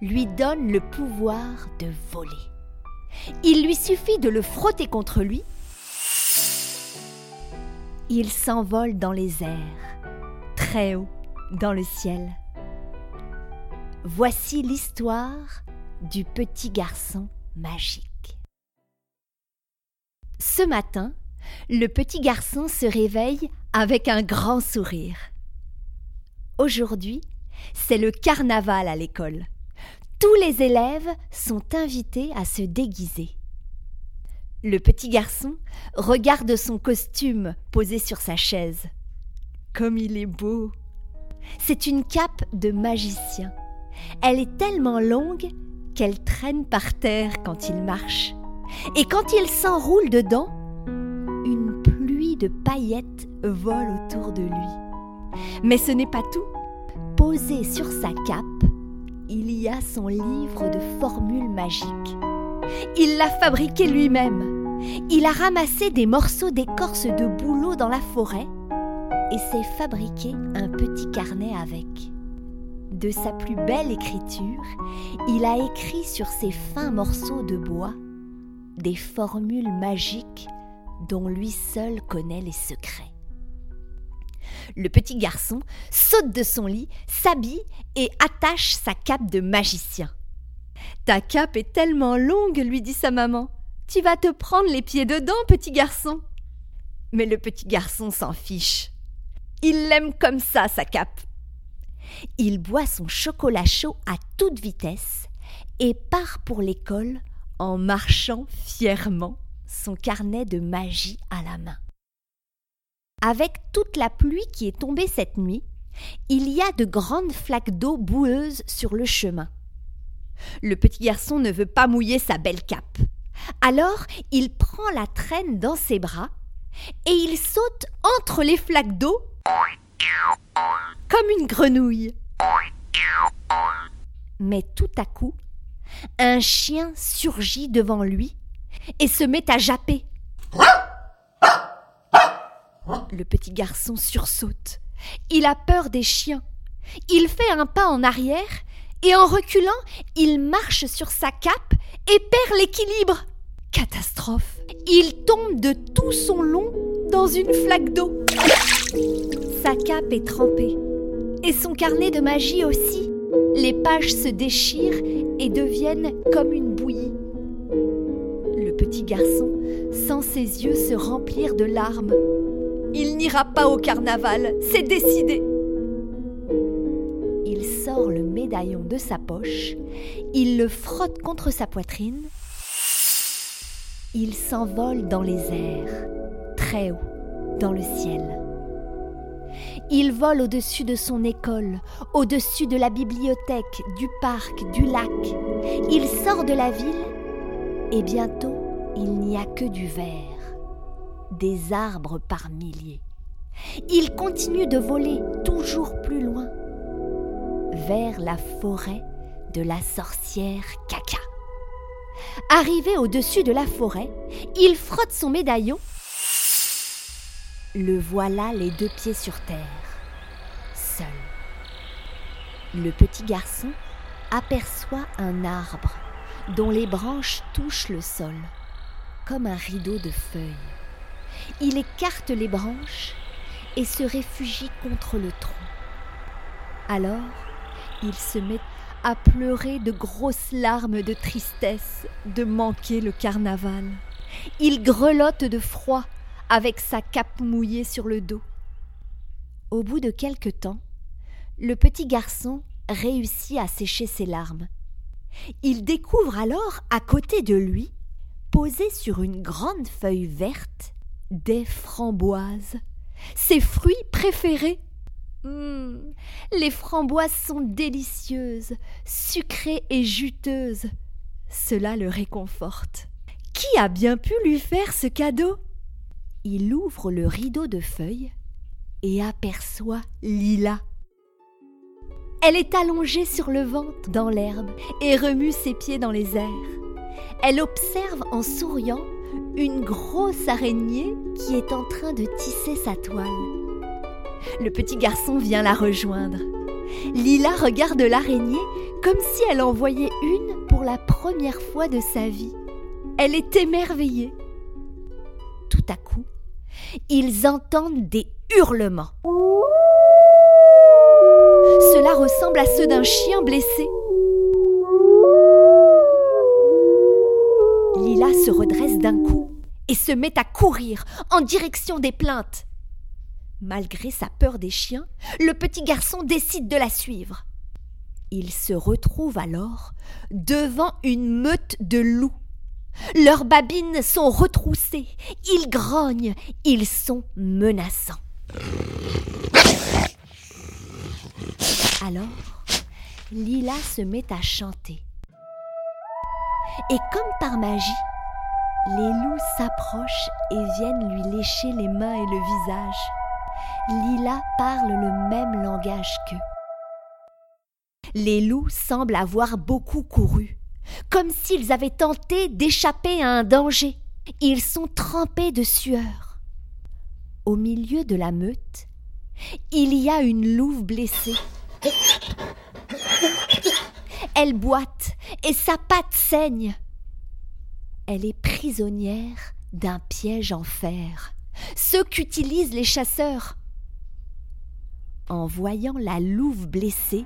lui donne le pouvoir de voler. Il lui suffit de le frotter contre lui. Il s'envole dans les airs, très haut dans le ciel. Voici l'histoire du petit garçon magique. Ce matin, le petit garçon se réveille avec un grand sourire. Aujourd'hui, c'est le carnaval à l'école. Tous les élèves sont invités à se déguiser. Le petit garçon regarde son costume posé sur sa chaise. Comme il est beau. C'est une cape de magicien. Elle est tellement longue qu'elle traîne par terre quand il marche. Et quand il s'enroule dedans, une pluie de paillettes vole autour de lui. Mais ce n'est pas tout. Posé sur sa cape, son livre de formules magiques. Il l'a fabriqué lui-même. Il a ramassé des morceaux d'écorce de bouleau dans la forêt et s'est fabriqué un petit carnet avec. De sa plus belle écriture, il a écrit sur ces fins morceaux de bois des formules magiques dont lui seul connaît les secrets. Le petit garçon saute de son lit, s'habille et attache sa cape de magicien. Ta cape est tellement longue, lui dit sa maman. Tu vas te prendre les pieds dedans, petit garçon. Mais le petit garçon s'en fiche. Il l'aime comme ça, sa cape. Il boit son chocolat chaud à toute vitesse et part pour l'école en marchant fièrement, son carnet de magie à la main. Avec toute la pluie qui est tombée cette nuit, il y a de grandes flaques d'eau boueuses sur le chemin. Le petit garçon ne veut pas mouiller sa belle cape. Alors il prend la traîne dans ses bras et il saute entre les flaques d'eau comme une grenouille. Mais tout à coup, un chien surgit devant lui et se met à japper. Le petit garçon sursaute. Il a peur des chiens. Il fait un pas en arrière et en reculant, il marche sur sa cape et perd l'équilibre. Catastrophe. Il tombe de tout son long dans une flaque d'eau. Sa cape est trempée et son carnet de magie aussi. Les pages se déchirent et deviennent comme une bouillie. Le petit garçon sent ses yeux se remplir de larmes. Il n'ira pas au carnaval, c'est décidé. Il sort le médaillon de sa poche, il le frotte contre sa poitrine. Il s'envole dans les airs, très haut, dans le ciel. Il vole au-dessus de son école, au-dessus de la bibliothèque, du parc, du lac. Il sort de la ville et bientôt il n'y a que du vert des arbres par milliers. Il continue de voler toujours plus loin, vers la forêt de la sorcière Caca. Arrivé au-dessus de la forêt, il frotte son médaillon. Le voilà les deux pieds sur terre, seul. Le petit garçon aperçoit un arbre dont les branches touchent le sol, comme un rideau de feuilles. Il écarte les branches et se réfugie contre le tronc. Alors, il se met a pleuré de grosses larmes de tristesse de manquer le carnaval. Il grelotte de froid avec sa cape mouillée sur le dos. Au bout de quelque temps, le petit garçon réussit à sécher ses larmes. Il découvre alors à côté de lui, posées sur une grande feuille verte, des framboises, ses fruits préférés? Hum, les framboises sont délicieuses, sucrées et juteuses. Cela le réconforte. Qui a bien pu lui faire ce cadeau? Il ouvre le rideau de feuilles et aperçoit Lila. Elle est allongée sur le ventre dans l'herbe et remue ses pieds dans les airs. Elle observe en souriant une grosse araignée qui est en train de tisser sa toile. Le petit garçon vient la rejoindre. Lila regarde l'araignée comme si elle en voyait une pour la première fois de sa vie. Elle est émerveillée. Tout à coup, ils entendent des hurlements. Cela ressemble à ceux d'un chien blessé. Lila se redresse d'un coup et se met à courir en direction des plaintes. Malgré sa peur des chiens, le petit garçon décide de la suivre. Il se retrouve alors devant une meute de loups. Leurs babines sont retroussées, ils grognent, ils sont menaçants. Alors, Lila se met à chanter. Et comme par magie, les loups s'approchent et viennent lui lécher les mains et le visage. Lila parle le même langage qu'eux. Les loups semblent avoir beaucoup couru, comme s'ils avaient tenté d'échapper à un danger. Ils sont trempés de sueur. Au milieu de la meute, il y a une louve blessée elle boite et sa patte saigne. Elle est prisonnière d'un piège en fer, ce qu'utilisent les chasseurs. En voyant la louve blessée,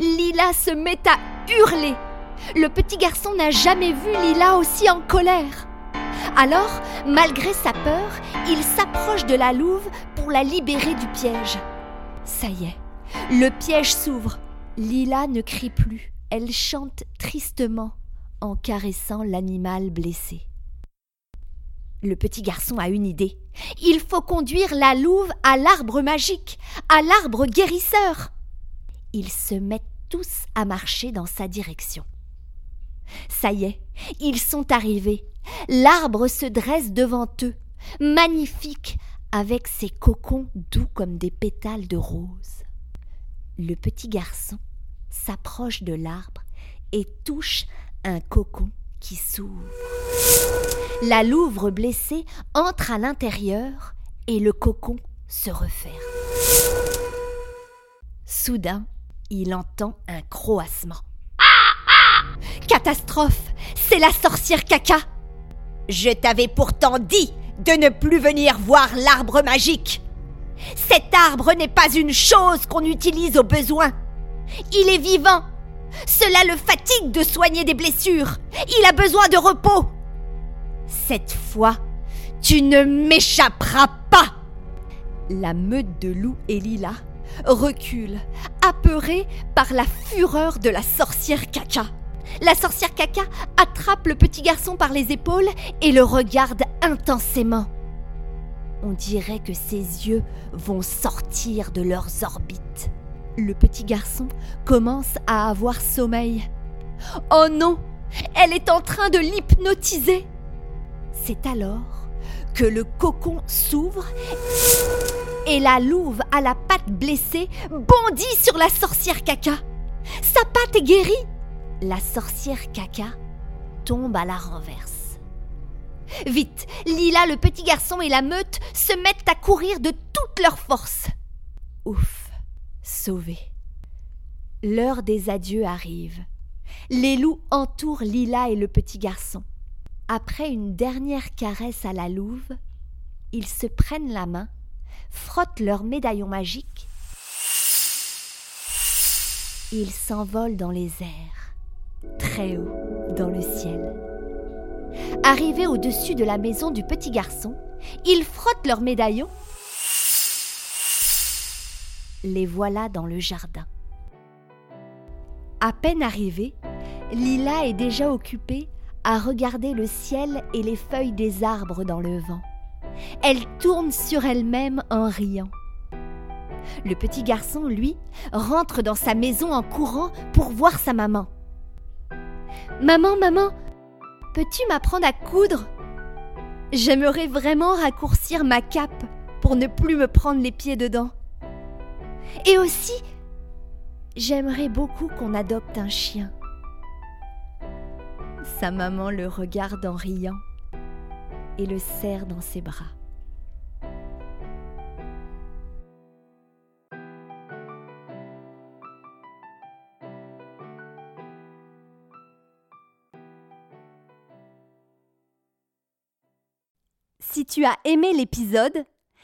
Lila se met à hurler. Le petit garçon n'a jamais vu Lila aussi en colère. Alors, malgré sa peur, il s'approche de la louve pour la libérer du piège. Ça y est, le piège s'ouvre. Lila ne crie plus, elle chante tristement en caressant l'animal blessé. Le petit garçon a une idée. Il faut conduire la louve à l'arbre magique, à l'arbre guérisseur. Ils se mettent tous à marcher dans sa direction. Ça y est, ils sont arrivés. L'arbre se dresse devant eux, magnifique, avec ses cocons doux comme des pétales de rose le petit garçon s'approche de l'arbre et touche un cocon qui s'ouvre. La louvre blessée entre à l'intérieur et le cocon se referme. Soudain, il entend un croassement. Catastrophe C'est la sorcière caca Je t'avais pourtant dit de ne plus venir voir l'arbre magique cet arbre n'est pas une chose qu'on utilise au besoin. Il est vivant. Cela le fatigue de soigner des blessures. Il a besoin de repos. Cette fois, tu ne m'échapperas pas. La meute de loups et Lila recule, apeurée par la fureur de la sorcière caca. La sorcière caca attrape le petit garçon par les épaules et le regarde intensément. On dirait que ses yeux vont sortir de leurs orbites. Le petit garçon commence à avoir sommeil. Oh non Elle est en train de l'hypnotiser C'est alors que le cocon s'ouvre et la louve à la patte blessée bondit sur la sorcière caca. Sa patte est guérie. La sorcière caca tombe à la renverse. Vite, Lila, le petit garçon et la meute se mettent à courir de toute leur force. Ouf, sauvés. L'heure des adieux arrive. Les loups entourent Lila et le petit garçon. Après une dernière caresse à la louve, ils se prennent la main, frottent leur médaillon magique Ils s'envolent dans les airs, très haut dans le ciel. Arrivés au-dessus de la maison du petit garçon, ils frottent leurs médaillons. Les voilà dans le jardin. À peine arrivée, Lila est déjà occupée à regarder le ciel et les feuilles des arbres dans le vent. Elle tourne sur elle-même en riant. Le petit garçon, lui, rentre dans sa maison en courant pour voir sa maman. Maman, maman, peux-tu m'apprendre à coudre? J'aimerais vraiment raccourcir ma cape pour ne plus me prendre les pieds dedans. Et aussi, j'aimerais beaucoup qu'on adopte un chien. Sa maman le regarde en riant et le serre dans ses bras. Si tu as aimé l'épisode,